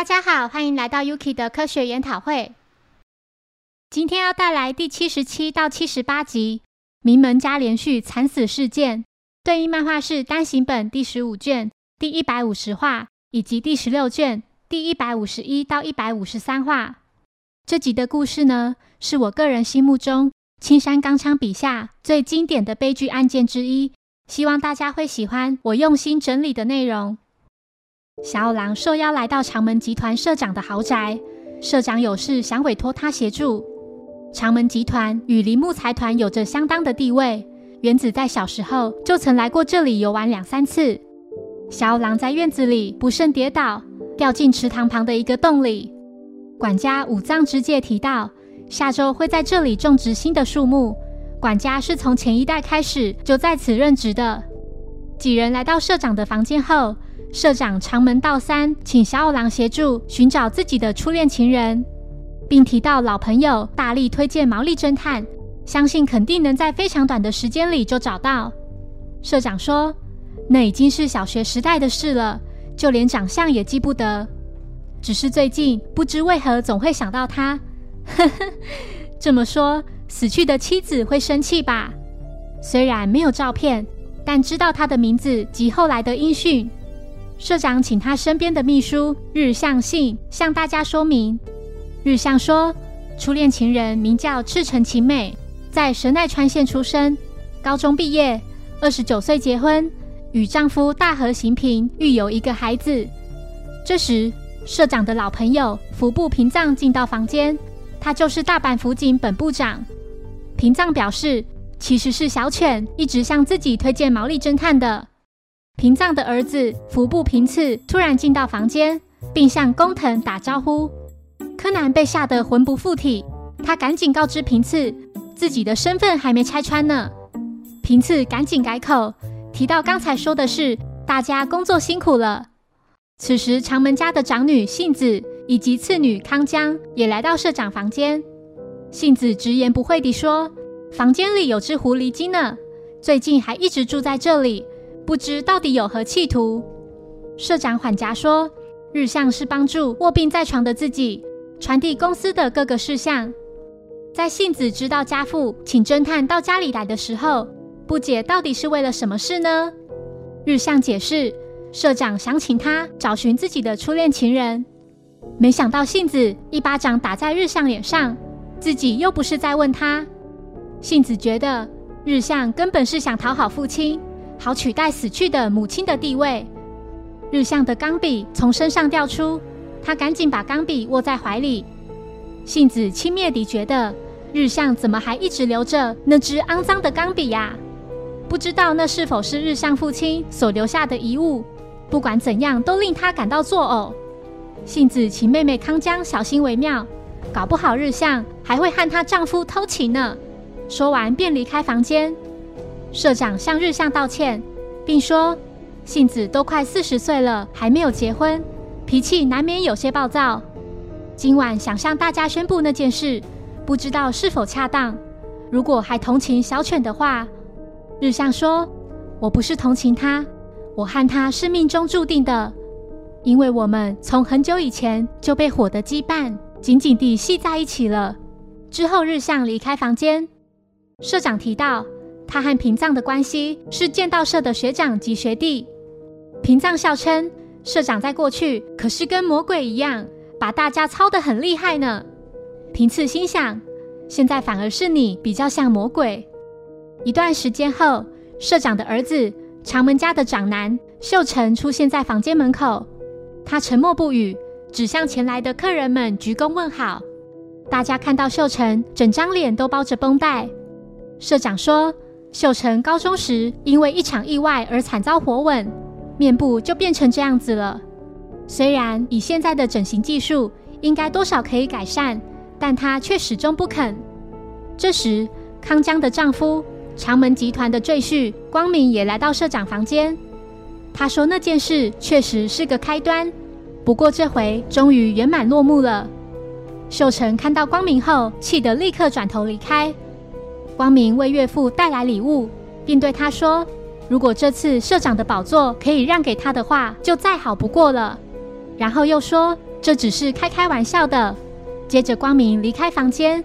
大家好，欢迎来到 Yuki 的科学研讨会。今天要带来第七十七到七十八集《名门家连续惨死事件》，对应漫画是单行本第十五卷第一百五十话，以及第十六卷第一百五十一到一百五十三话。这集的故事呢，是我个人心目中青山刚昌笔下最经典的悲剧案件之一，希望大家会喜欢我用心整理的内容。小五郎受邀来到长门集团社长的豪宅，社长有事想委托他协助。长门集团与铃木财团有着相当的地位，原子在小时候就曾来过这里游玩两三次。小五郎在院子里不慎跌倒，掉进池塘旁的一个洞里。管家五藏之介提到，下周会在这里种植新的树木。管家是从前一代开始就在此任职的。几人来到社长的房间后，社长长门道三请小五郎协助寻找自己的初恋情人。并提到老朋友大力推荐毛利侦探，相信肯定能在非常短的时间里就找到。社长说：“那已经是小学时代的事了，就连长相也记不得。只是最近不知为何总会想到他。呵呵，这么说，死去的妻子会生气吧？虽然没有照片，但知道他的名字及后来的音讯。社长请他身边的秘书日向信向大家说明。”日向说，初恋情人名叫赤城晴美，在神奈川县出生，高中毕业，二十九岁结婚，与丈夫大和行平育有一个孩子。这时，社长的老朋友服部平藏进到房间，他就是大阪府警本部长。平藏表示，其实是小犬一直向自己推荐毛利侦探的。平藏的儿子服部平次突然进到房间，并向工藤打招呼。柯南被吓得魂不附体，他赶紧告知平次自己的身份还没拆穿呢。平次赶紧改口，提到刚才说的是大家工作辛苦了。此时长门家的长女幸子以及次女康江也来到社长房间。幸子直言不讳地说：“房间里有只狐狸精呢，最近还一直住在这里，不知到底有何企图。”社长缓颊说：“日向是帮助卧病在床的自己。”传递公司的各个事项。在杏子知道家父请侦探到家里来的时候，不解到底是为了什么事呢？日向解释，社长想请他找寻自己的初恋情人。没想到杏子一巴掌打在日向脸上，自己又不是在问他。杏子觉得日向根本是想讨好父亲，好取代死去的母亲的地位。日向的钢笔从身上掉出。他赶紧把钢笔握在怀里。杏子轻蔑地觉得，日向怎么还一直留着那支肮脏的钢笔呀？不知道那是否是日向父亲所留下的遗物。不管怎样，都令他感到作呕。杏子请妹妹康江小心为妙，搞不好日向还会和她丈夫偷情呢。说完便离开房间。社长向日向道歉，并说：杏子都快四十岁了，还没有结婚。脾气难免有些暴躁。今晚想向大家宣布那件事，不知道是否恰当。如果还同情小犬的话，日向说：“我不是同情他，我和他是命中注定的，因为我们从很久以前就被火的羁绊紧紧地系在一起了。”之后，日向离开房间。社长提到，他和平藏的关系是剑道社的学长及学弟。平藏笑称。社长在过去可是跟魔鬼一样，把大家操得很厉害呢。平次心想，现在反而是你比较像魔鬼。一段时间后，社长的儿子长门家的长男秀成出现在房间门口，他沉默不语，只向前来的客人们鞠躬问好。大家看到秀成，整张脸都包着绷带。社长说，秀成高中时因为一场意外而惨遭火吻。面部就变成这样子了。虽然以现在的整形技术，应该多少可以改善，但他却始终不肯。这时，康江的丈夫长门集团的赘婿光明也来到社长房间。他说那件事确实是个开端，不过这回终于圆满落幕了。秀成看到光明后，气得立刻转头离开。光明为岳父带来礼物，并对他说。如果这次社长的宝座可以让给他的话，就再好不过了。然后又说，这只是开开玩笑的。接着，光明离开房间，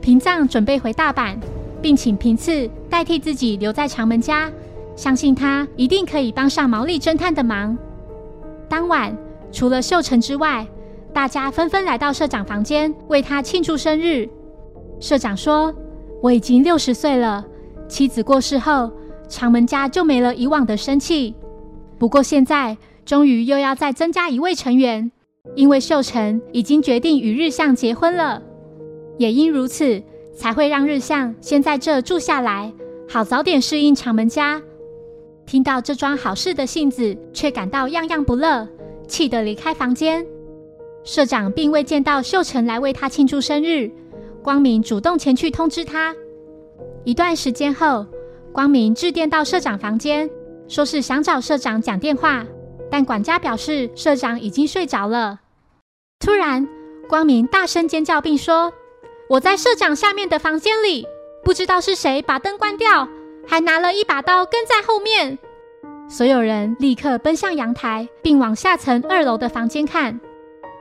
平藏准备回大阪，并请平次代替自己留在长门家，相信他一定可以帮上毛利侦探的忙。当晚，除了秀成之外，大家纷纷来到社长房间为他庆祝生日。社长说：“我已经六十岁了，妻子过世后，长门家就没了以往的生气。不过现在，终于又要再增加一位成员，因为秀成已经决定与日向结婚了。也因如此，才会让日向先在这住下来，好早点适应长门家。”听到这桩好事的信子，却感到样样不乐，气得离开房间。社长并未见到秀成来为他庆祝生日，光明主动前去通知他。一段时间后，光明致电到社长房间，说是想找社长讲电话，但管家表示社长已经睡着了。突然，光明大声尖叫，并说：“我在社长下面的房间里，不知道是谁把灯关掉，还拿了一把刀跟在后面。”所有人立刻奔向阳台，并往下层二楼的房间看。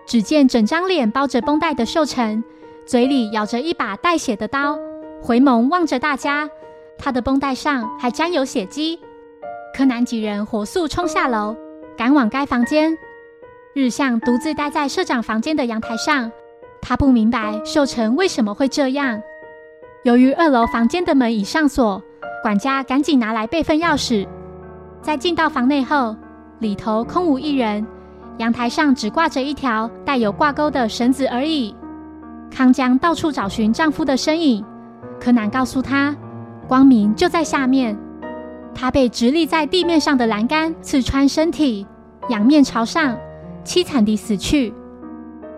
只见整张脸包着绷带的秀成，嘴里咬着一把带血的刀，回眸望着大家。他的绷带上还沾有血迹。柯南几人火速冲下楼，赶往该房间。日向独自待在社长房间的阳台上，他不明白秀成为什么会这样。由于二楼房间的门已上锁，管家赶紧拿来备份钥匙。在进到房内后，里头空无一人。阳台上只挂着一条带有挂钩的绳子而已。康江到处找寻丈夫的身影，柯南告诉他，光明就在下面。他被直立在地面上的栏杆刺穿身体，仰面朝上，凄惨地死去。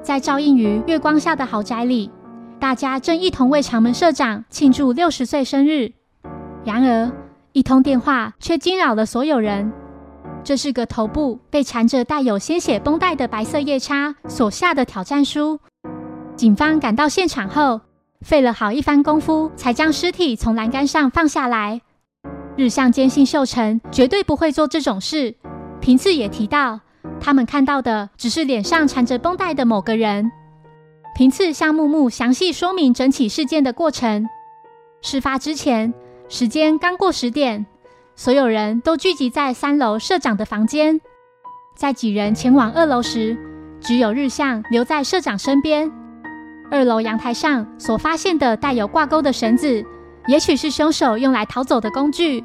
在照映于月光下的豪宅里，大家正一同为长门社长庆祝六十岁生日。然而，一通电话却惊扰了所有人。这是个头部被缠着带有鲜血绷带的白色夜叉所下的挑战书。警方赶到现场后，费了好一番功夫，才将尸体从栏杆上放下来。日向坚信秀成绝对不会做这种事。平次也提到，他们看到的只是脸上缠着绷带的某个人。平次向木木详细说明整起事件的过程。事发之前，时间刚过十点。所有人都聚集在三楼社长的房间。在几人前往二楼时，只有日向留在社长身边。二楼阳台上所发现的带有挂钩的绳子，也许是凶手用来逃走的工具。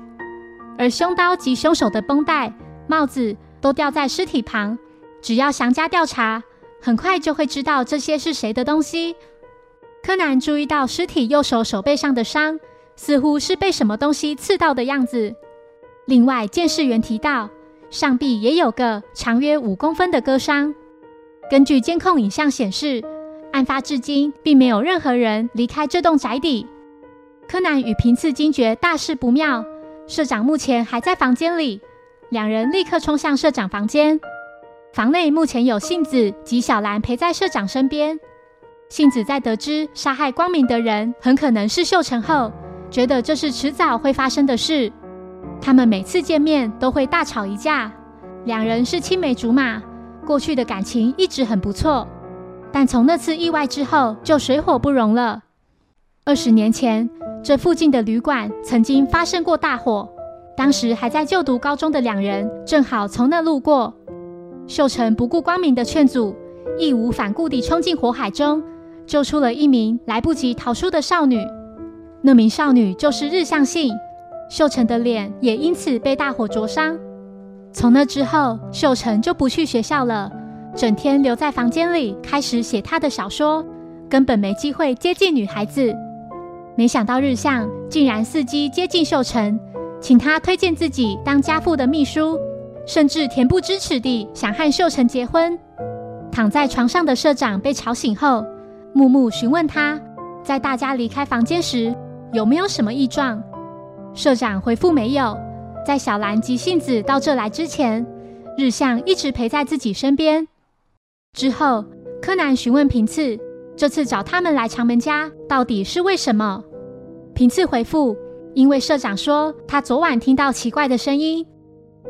而凶刀及凶手的绷带、帽子都掉在尸体旁。只要详加调查，很快就会知道这些是谁的东西。柯南注意到尸体右手手背上的伤，似乎是被什么东西刺到的样子。另外，监视员提到，上臂也有个长约五公分的割伤。根据监控影像显示，案发至今并没有任何人离开这栋宅邸。柯南与平次惊觉大事不妙，社长目前还在房间里。两人立刻冲向社长房间。房内目前有杏子及小兰陪在社长身边。杏子在得知杀害光明的人很可能是秀成后，觉得这是迟早会发生的事。他们每次见面都会大吵一架，两人是青梅竹马，过去的感情一直很不错。但从那次意外之后，就水火不容了。二十年前，这附近的旅馆曾经发生过大火，当时还在就读高中的两人正好从那路过。秀成不顾光明的劝阻，义无反顾地冲进火海中，救出了一名来不及逃出的少女。那名少女就是日向信。秀成的脸也因此被大火灼伤。从那之后，秀成就不去学校了，整天留在房间里，开始写他的小说，根本没机会接近女孩子。没想到日向竟然伺机接近秀成，请他推荐自己当家父的秘书，甚至恬不知耻地想和秀成结婚。躺在床上的社长被吵醒后，木木询问他在大家离开房间时有没有什么异状。社长回复没有。在小兰及杏子到这来之前，日向一直陪在自己身边。之后，柯南询问平次，这次找他们来长门家到底是为什么？平次回复：因为社长说他昨晚听到奇怪的声音，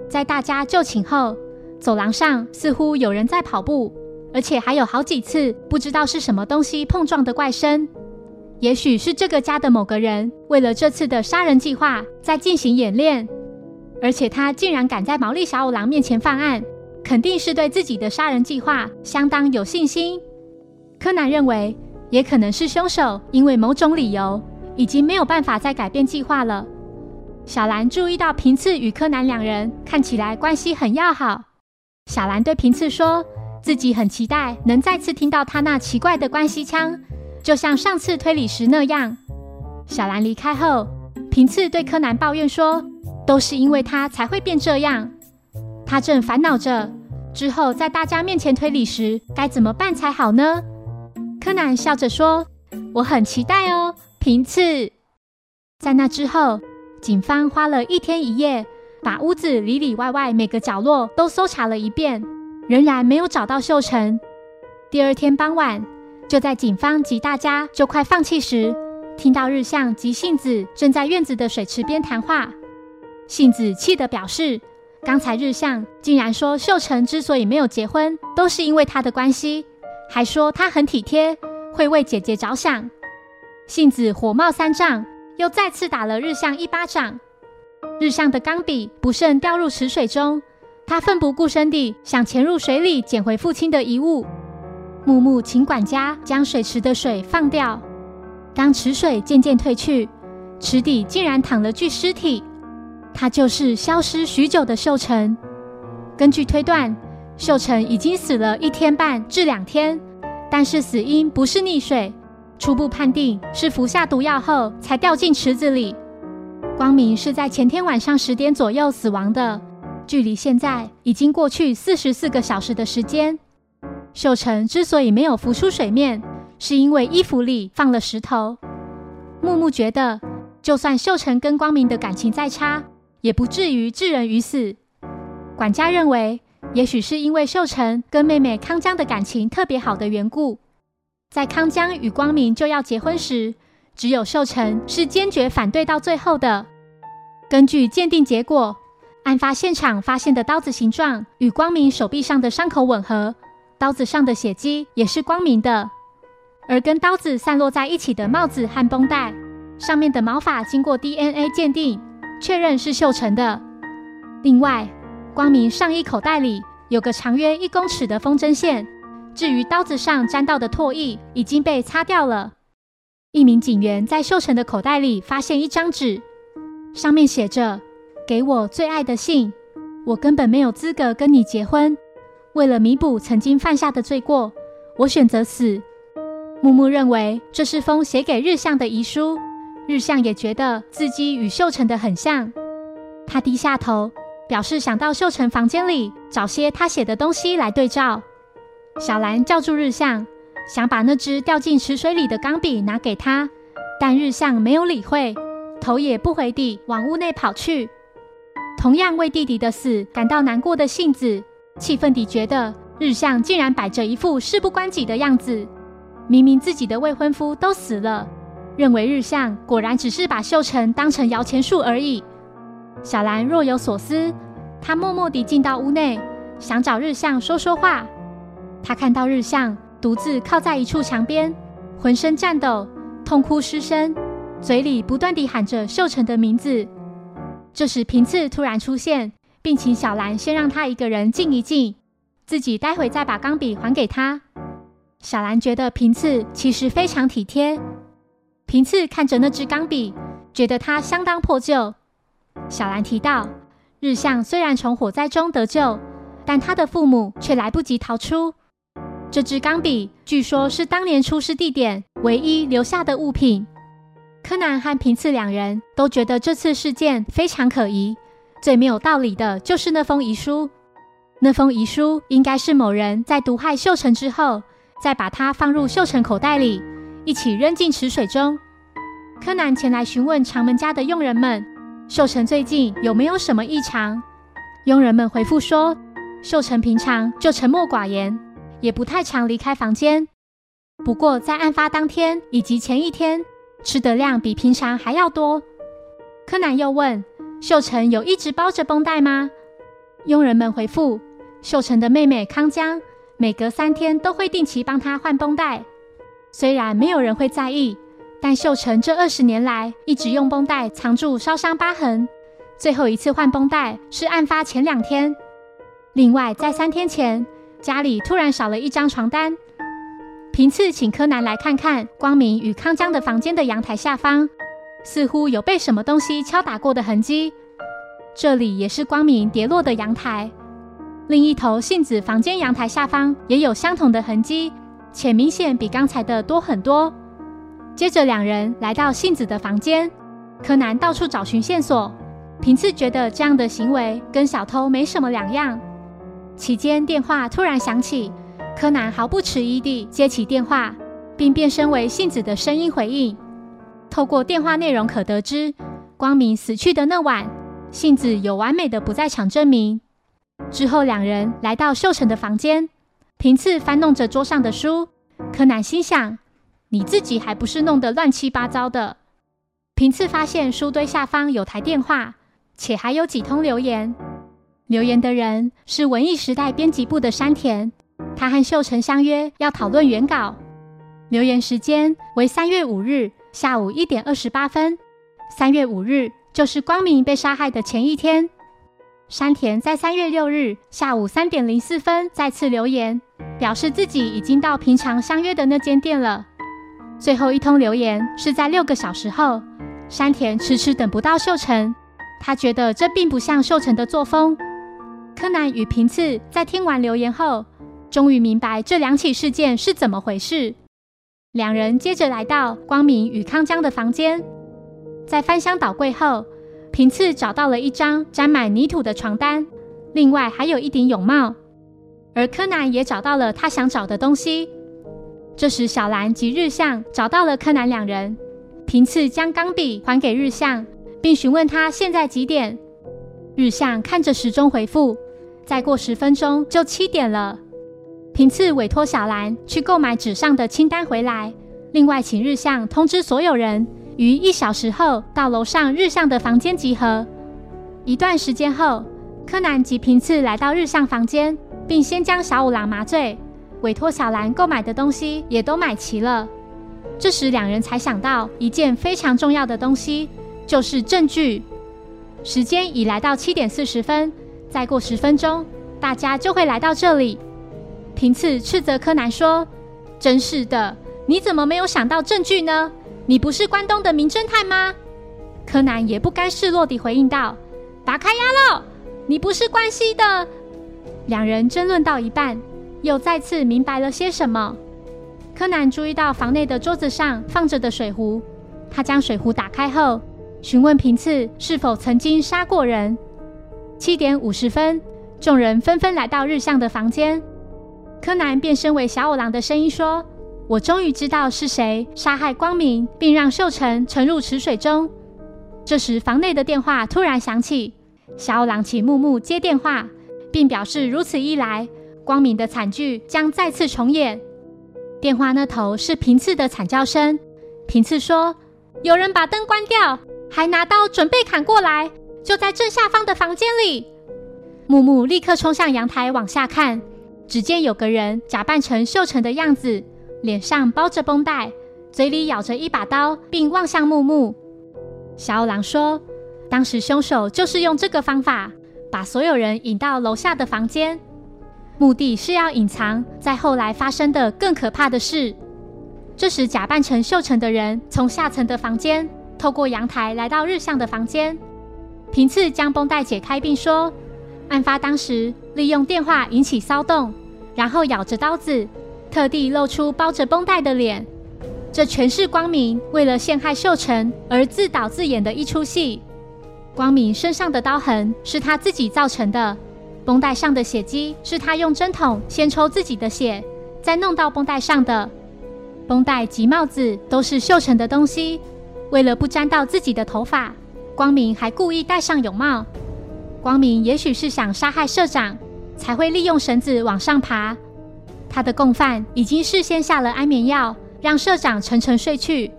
在大家就寝后，走廊上似乎有人在跑步，而且还有好几次不知道是什么东西碰撞的怪声。也许是这个家的某个人为了这次的杀人计划在进行演练，而且他竟然敢在毛利小五郎面前犯案，肯定是对自己的杀人计划相当有信心。柯南认为，也可能是凶手因为某种理由已经没有办法再改变计划了。小兰注意到平次与柯南两人看起来关系很要好，小兰对平次说自己很期待能再次听到他那奇怪的关系腔。就像上次推理时那样，小兰离开后，平次对柯南抱怨说：“都是因为他才会变这样。”他正烦恼着之后在大家面前推理时该怎么办才好呢？柯南笑着说：“我很期待哦，平次。”在那之后，警方花了一天一夜，把屋子里里外外每个角落都搜查了一遍，仍然没有找到秀成。第二天傍晚。就在警方及大家就快放弃时，听到日向及杏子正在院子的水池边谈话。杏子气得表示，刚才日向竟然说秀成之所以没有结婚，都是因为他的关系，还说他很体贴，会为姐姐着想。幸子火冒三丈，又再次打了日向一巴掌。日向的钢笔不慎掉入池水中，他奋不顾身地想潜入水里捡回父亲的遗物。木木请管家将水池的水放掉。当池水渐渐退去，池底竟然躺了具尸体，他就是消失许久的秀成。根据推断，秀成已经死了一天半至两天，但是死因不是溺水，初步判定是服下毒药后才掉进池子里。光明是在前天晚上十点左右死亡的，距离现在已经过去四十四个小时的时间。秀成之所以没有浮出水面，是因为衣服里放了石头。木木觉得，就算秀成跟光明的感情再差，也不至于置人于死。管家认为，也许是因为秀成跟妹妹康江的感情特别好的缘故，在康江与光明就要结婚时，只有秀成是坚决反对到最后的。根据鉴定结果，案发现场发现的刀子形状与光明手臂上的伤口吻合。刀子上的血迹也是光明的，而跟刀子散落在一起的帽子和绷带上面的毛发，经过 DNA 鉴定，确认是秀成的。另外，光明上衣口袋里有个长约一公尺的风筝线，至于刀子上沾到的唾液已经被擦掉了。一名警员在秀成的口袋里发现一张纸，上面写着：“给我最爱的信，我根本没有资格跟你结婚。”为了弥补曾经犯下的罪过，我选择死。木木认为这是封写给日向的遗书，日向也觉得字迹与秀成的很像。他低下头，表示想到秀成房间里找些他写的东西来对照。小兰叫住日向，想把那只掉进池水里的钢笔拿给他，但日向没有理会，头也不回地往屋内跑去。同样为弟弟的死感到难过的杏子。气愤地觉得日向竟然摆着一副事不关己的样子，明明自己的未婚夫都死了，认为日向果然只是把秀成当成摇钱树而已。小兰若有所思，她默默地进到屋内，想找日向说说话。她看到日向独自靠在一处墙边，浑身颤抖，痛哭失声，嘴里不断地喊着秀成的名字。这时平次突然出现。并请小兰先让他一个人静一静，自己待会再把钢笔还给他。小兰觉得平次其实非常体贴。平次看着那支钢笔，觉得它相当破旧。小兰提到，日向虽然从火灾中得救，但他的父母却来不及逃出。这支钢笔据说是当年出事地点唯一留下的物品。柯南和平次两人都觉得这次事件非常可疑。最没有道理的就是那封遗书。那封遗书应该是某人在毒害秀成之后，再把它放入秀成口袋里，一起扔进池水中。柯南前来询问长门家的佣人们，秀成最近有没有什么异常？佣人们回复说，秀成平常就沉默寡言，也不太常离开房间。不过在案发当天以及前一天，吃的量比平常还要多。柯南又问。秀成有一直包着绷带吗？佣人们回复：秀成的妹妹康江每隔三天都会定期帮他换绷带。虽然没有人会在意，但秀成这二十年来一直用绷带藏住烧伤疤痕。最后一次换绷带是案发前两天。另外，在三天前，家里突然少了一张床单。平次请柯南来看看光明与康江的房间的阳台下方，似乎有被什么东西敲打过的痕迹。这里也是光明跌落的阳台。另一头杏子房间阳台下方也有相同的痕迹，且明显比刚才的多很多。接着，两人来到杏子的房间，柯南到处找寻线索。平次觉得这样的行为跟小偷没什么两样。期间，电话突然响起。柯南毫不迟疑地接起电话，并变身为杏子的声音回应。透过电话内容可得知，光明死去的那晚，杏子有完美的不在场证明。之后，两人来到秀成的房间，平次翻弄着桌上的书。柯南心想：“你自己还不是弄得乱七八糟的？”平次发现书堆下方有台电话，且还有几通留言。留言的人是文艺时代编辑部的山田。他和秀成相约要讨论原稿，留言时间为三月五日下午一点二十八分。三月五日就是光明被杀害的前一天。山田在三月六日下午三点零四分再次留言，表示自己已经到平常相约的那间店了。最后一通留言是在六个小时后，山田迟迟等不到秀成，他觉得这并不像秀成的作风。柯南与平次在听完留言后。终于明白这两起事件是怎么回事。两人接着来到光明与康江的房间，在翻箱倒柜后，平次找到了一张沾满泥土的床单，另外还有一顶泳帽。而柯南也找到了他想找的东西。这时，小兰及日向找到了柯南两人。平次将钢笔还给日向，并询问他现在几点。日向看着时钟回复：“再过十分钟就七点了。”平次委托小兰去购买纸上的清单回来，另外请日向通知所有人于一小时后到楼上日向的房间集合。一段时间后，柯南及平次来到日向房间，并先将小五郎麻醉，委托小兰购买的东西也都买齐了。这时两人才想到一件非常重要的东西，就是证据。时间已来到七点四十分，再过十分钟，大家就会来到这里。平次斥责柯南说：“真是的，你怎么没有想到证据呢？你不是关东的名侦探吗？”柯南也不甘示弱地回应道：“打开压喽，你不是关西的。”两人争论到一半，又再次明白了些什么。柯南注意到房内的桌子上放着的水壶，他将水壶打开后，询问平次是否曾经杀过人。七点五十分，众人纷纷来到日向的房间。柯南变身为小五郎的声音说：“我终于知道是谁杀害光明，并让秀成沉入池水中。”这时，房内的电话突然响起，小五郎请木木接电话，并表示如此一来，光明的惨剧将再次重演。电话那头是平次的惨叫声。平次说：“有人把灯关掉，还拿刀准备砍过来，就在正下方的房间里。”木木立刻冲向阳台往下看。只见有个人假扮成秀成的样子，脸上包着绷带，嘴里咬着一把刀，并望向木木。小五郎说：“当时凶手就是用这个方法把所有人引到楼下的房间，目的是要隐藏在后来发生的更可怕的事。”这时，假扮成秀成的人从下层的房间透过阳台来到日向的房间，平次将绷带解开，并说：“案发当时利用电话引起骚动。”然后咬着刀子，特地露出包着绷带的脸。这全是光明为了陷害秀成而自导自演的一出戏。光明身上的刀痕是他自己造成的，绷带上的血迹是他用针筒先抽自己的血，再弄到绷带上的。绷带及帽子都是秀成的东西。为了不沾到自己的头发，光明还故意戴上泳帽。光明也许是想杀害社长。才会利用绳子往上爬。他的共犯已经事先下了安眠药，让社长沉沉睡去。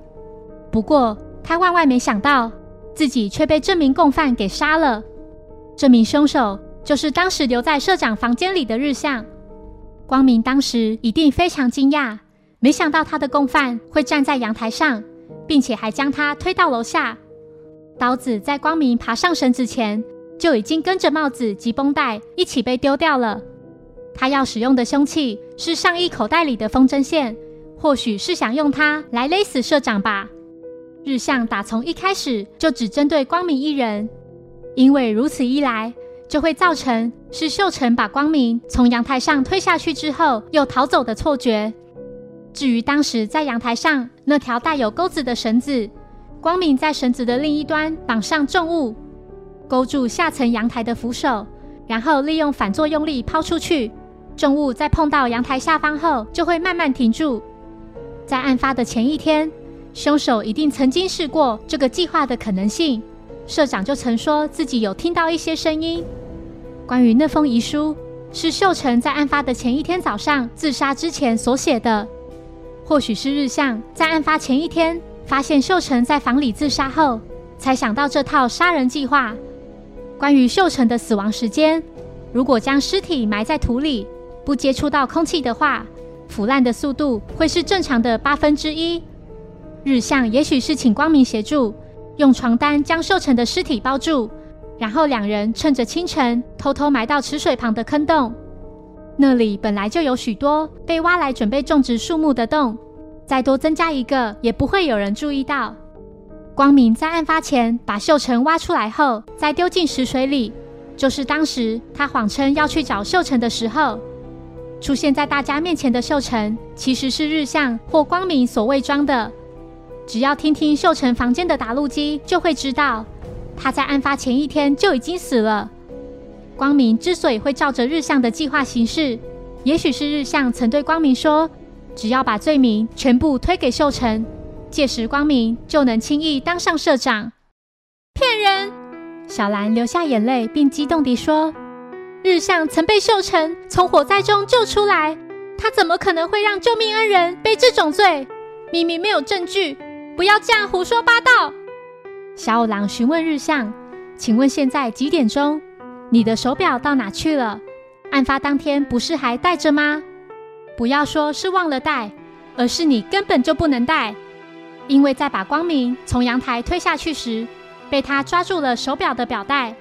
不过，他万万没想到，自己却被这名共犯给杀了。这名凶手就是当时留在社长房间里的日向。光明当时一定非常惊讶，没想到他的共犯会站在阳台上，并且还将他推到楼下。刀子在光明爬上绳子前，就已经跟着帽子及绷带一起被丢掉了。他要使用的凶器是上衣口袋里的风筝线，或许是想用它来勒死社长吧。日向打从一开始就只针对光明一人，因为如此一来就会造成是秀成把光明从阳台上推下去之后又逃走的错觉。至于当时在阳台上那条带有钩子的绳子，光明在绳子的另一端绑上重物，勾住下层阳台的扶手，然后利用反作用力抛出去。重物在碰到阳台下方后就会慢慢停住。在案发的前一天。凶手一定曾经试过这个计划的可能性。社长就曾说自己有听到一些声音。关于那封遗书，是秀成在案发的前一天早上自杀之前所写的。或许是日向在案发前一天发现秀成在房里自杀后，才想到这套杀人计划。关于秀成的死亡时间，如果将尸体埋在土里，不接触到空气的话，腐烂的速度会是正常的八分之一。日向也许是请光明协助，用床单将秀成的尸体包住，然后两人趁着清晨偷偷埋到池水旁的坑洞。那里本来就有许多被挖来准备种植树木的洞，再多增加一个也不会有人注意到。光明在案发前把秀成挖出来后，再丢进池水里，就是当时他谎称要去找秀成的时候，出现在大家面前的秀成，其实是日向或光明所伪装的。只要听听秀成房间的打录机，就会知道他在案发前一天就已经死了。光明之所以会照着日向的计划行事，也许是日向曾对光明说：“只要把罪名全部推给秀成，届时光明就能轻易当上社长。”骗人！小兰流下眼泪，并激动地说：“日向曾被秀成从火灾中救出来，他怎么可能会让救命恩人背这种罪？明明没有证据。”不要这样胡说八道！小五郎询问日向：“请问现在几点钟？你的手表到哪去了？案发当天不是还戴着吗？不要说是忘了带，而是你根本就不能带，因为在把光明从阳台推下去时，被他抓住了手表的表带。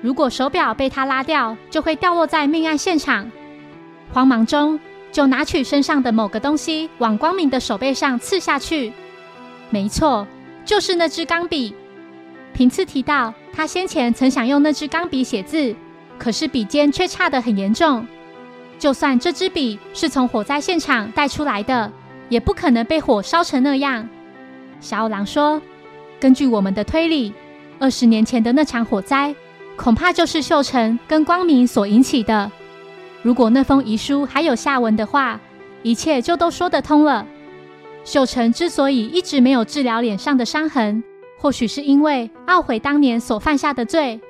如果手表被他拉掉，就会掉落在命案现场。慌忙中，就拿取身上的某个东西，往光明的手背上刺下去。”没错，就是那支钢笔。平次提到，他先前曾想用那支钢笔写字，可是笔尖却差得很严重。就算这支笔是从火灾现场带出来的，也不可能被火烧成那样。小五郎说：“根据我们的推理，二十年前的那场火灾，恐怕就是秀成跟光明所引起的。如果那封遗书还有下文的话，一切就都说得通了。”秀成之所以一直没有治疗脸上的伤痕，或许是因为懊悔当年所犯下的罪。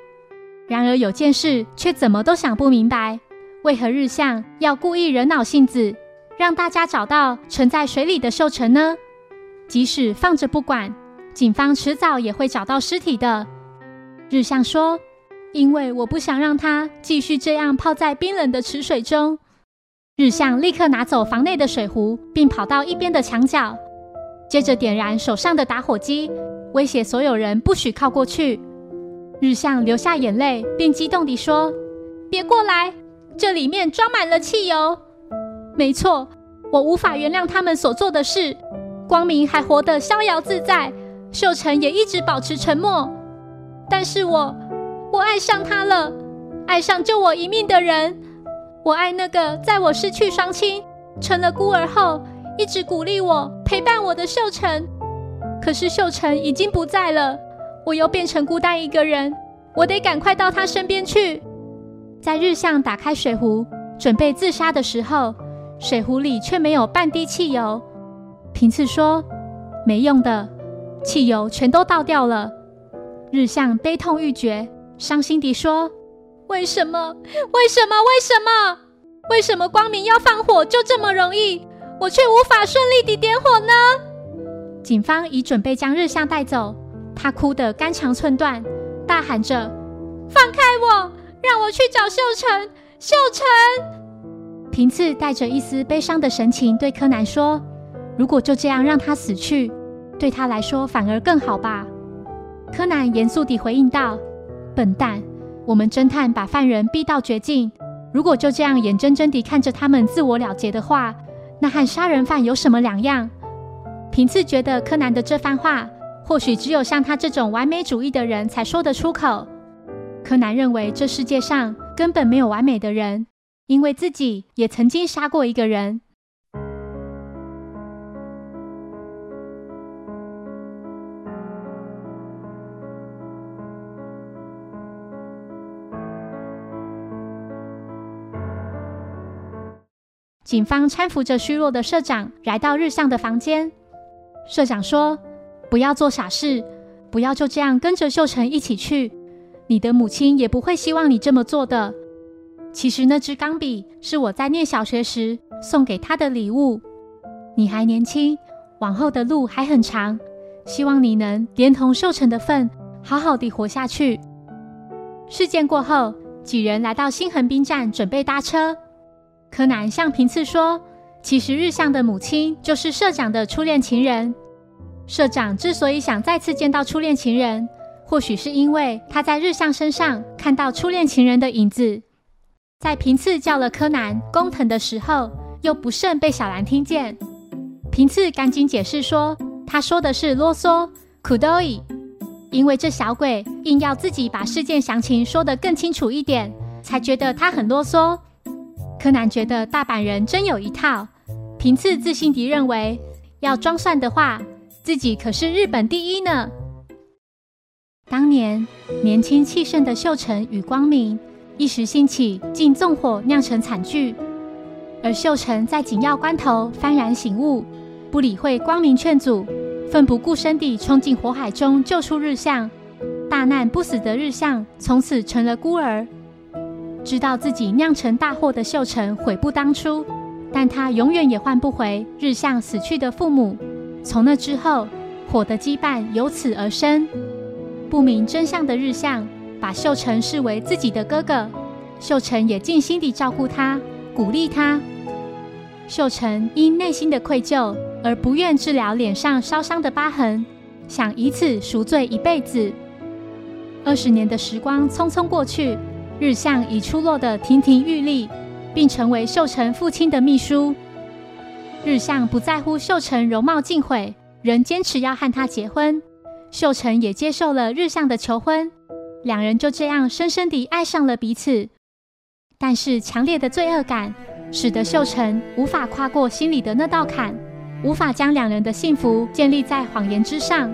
然而有件事却怎么都想不明白：为何日向要故意惹恼性子，让大家找到沉在水里的秀成呢？即使放着不管，警方迟早也会找到尸体的。日向说：“因为我不想让他继续这样泡在冰冷的池水中。”日向立刻拿走房内的水壶，并跑到一边的墙角，接着点燃手上的打火机，威胁所有人不许靠过去。日向流下眼泪，并激动地说：“别过来，这里面装满了汽油。没错，我无法原谅他们所做的事。光明还活得逍遥自在，秀成也一直保持沉默。但是我，我爱上他了，爱上救我一命的人。”我爱那个在我失去双亲、成了孤儿后，一直鼓励我、陪伴我的秀成。可是秀成已经不在了，我又变成孤单一个人。我得赶快到他身边去。在日向打开水壶准备自杀的时候，水壶里却没有半滴汽油。平次说：“没用的，汽油全都倒掉了。”日向悲痛欲绝，伤心地说。为什么？为什么？为什么？为什么光明要放火就这么容易，我却无法顺利地点火呢？警方已准备将日向带走，他哭得肝肠寸断，大喊着：“放开我，让我去找秀成！秀成！”平次带着一丝悲伤的神情对柯南说：“如果就这样让他死去，对他来说反而更好吧。”柯南严肃地回应道：“笨蛋，我们侦探把犯人逼到绝境，如果就这样眼睁睁地看着他们自我了结的话，那和杀人犯有什么两样？”平次觉得柯南的这番话，或许只有像他这种完美主义的人才说得出口。柯南认为这世界上根本没有完美的人。因为自己也曾经杀过一个人。警方搀扶着虚弱的社长来到日向的房间。社长说：“不要做傻事，不要就这样跟着秀成一起去。你的母亲也不会希望你这么做的。”其实那支钢笔是我在念小学时送给他的礼物。你还年轻，往后的路还很长，希望你能连同秀成的份，好好的活下去。事件过后，几人来到新横滨站准备搭车。柯南向平次说：“其实日向的母亲就是社长的初恋情人。社长之所以想再次见到初恋情人，或许是因为他在日向身上看到初恋情人的影子。”在平次叫了柯南工藤的时候，又不慎被小兰听见。平次赶紧解释说，他说的是啰嗦苦多伊，因为这小鬼硬要自己把事件详情说得更清楚一点，才觉得他很啰嗦。柯南觉得大阪人真有一套。平次自信地认为，要装蒜的话，自己可是日本第一呢。当年年轻气盛的秀成与光明。一时兴起，竟纵火酿成惨剧。而秀成在紧要关头幡然醒悟，不理会光明劝阻，奋不顾身地冲进火海中救出日向。大难不死的日向从此成了孤儿。知道自己酿成大祸的秀成悔不当初，但他永远也换不回日向死去的父母。从那之后，火的羁绊由此而生。不明真相的日向。把秀成视为自己的哥哥，秀成也尽心地照顾他，鼓励他。秀成因内心的愧疚而不愿治疗脸上烧伤的疤痕，想以此赎罪一辈子。二十年的时光匆匆过去，日向已出落得亭亭玉立，并成为秀成父亲的秘书。日向不在乎秀成容貌尽毁，仍坚持要和他结婚。秀成也接受了日向的求婚。两人就这样深深地爱上了彼此，但是强烈的罪恶感使得秀成无法跨过心里的那道坎，无法将两人的幸福建立在谎言之上。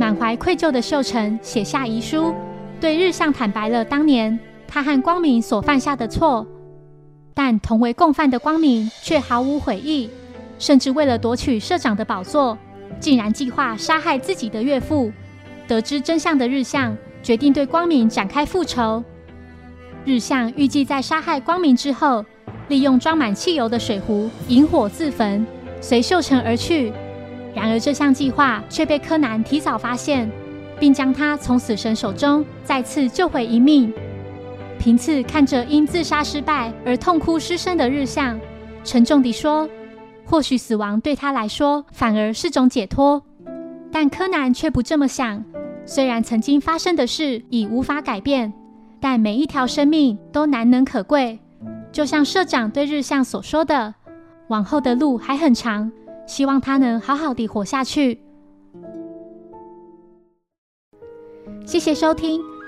满怀愧疚的秀成写下遗书，对日向坦白了当年他和光明所犯下的错，但同为共犯的光明却毫无悔意，甚至为了夺取社长的宝座，竟然计划杀害自己的岳父。得知真相的日向。决定对光明展开复仇。日向预计在杀害光明之后，利用装满汽油的水壶引火自焚，随秀成而去。然而这项计划却被柯南提早发现，并将他从死神手中再次救回一命。平次看着因自杀失败而痛哭失声的日向，沉重地说：“或许死亡对他来说反而是种解脱。”但柯南却不这么想。虽然曾经发生的事已无法改变，但每一条生命都难能可贵。就像社长对日向所说的，往后的路还很长，希望他能好好的活下去。谢谢收听，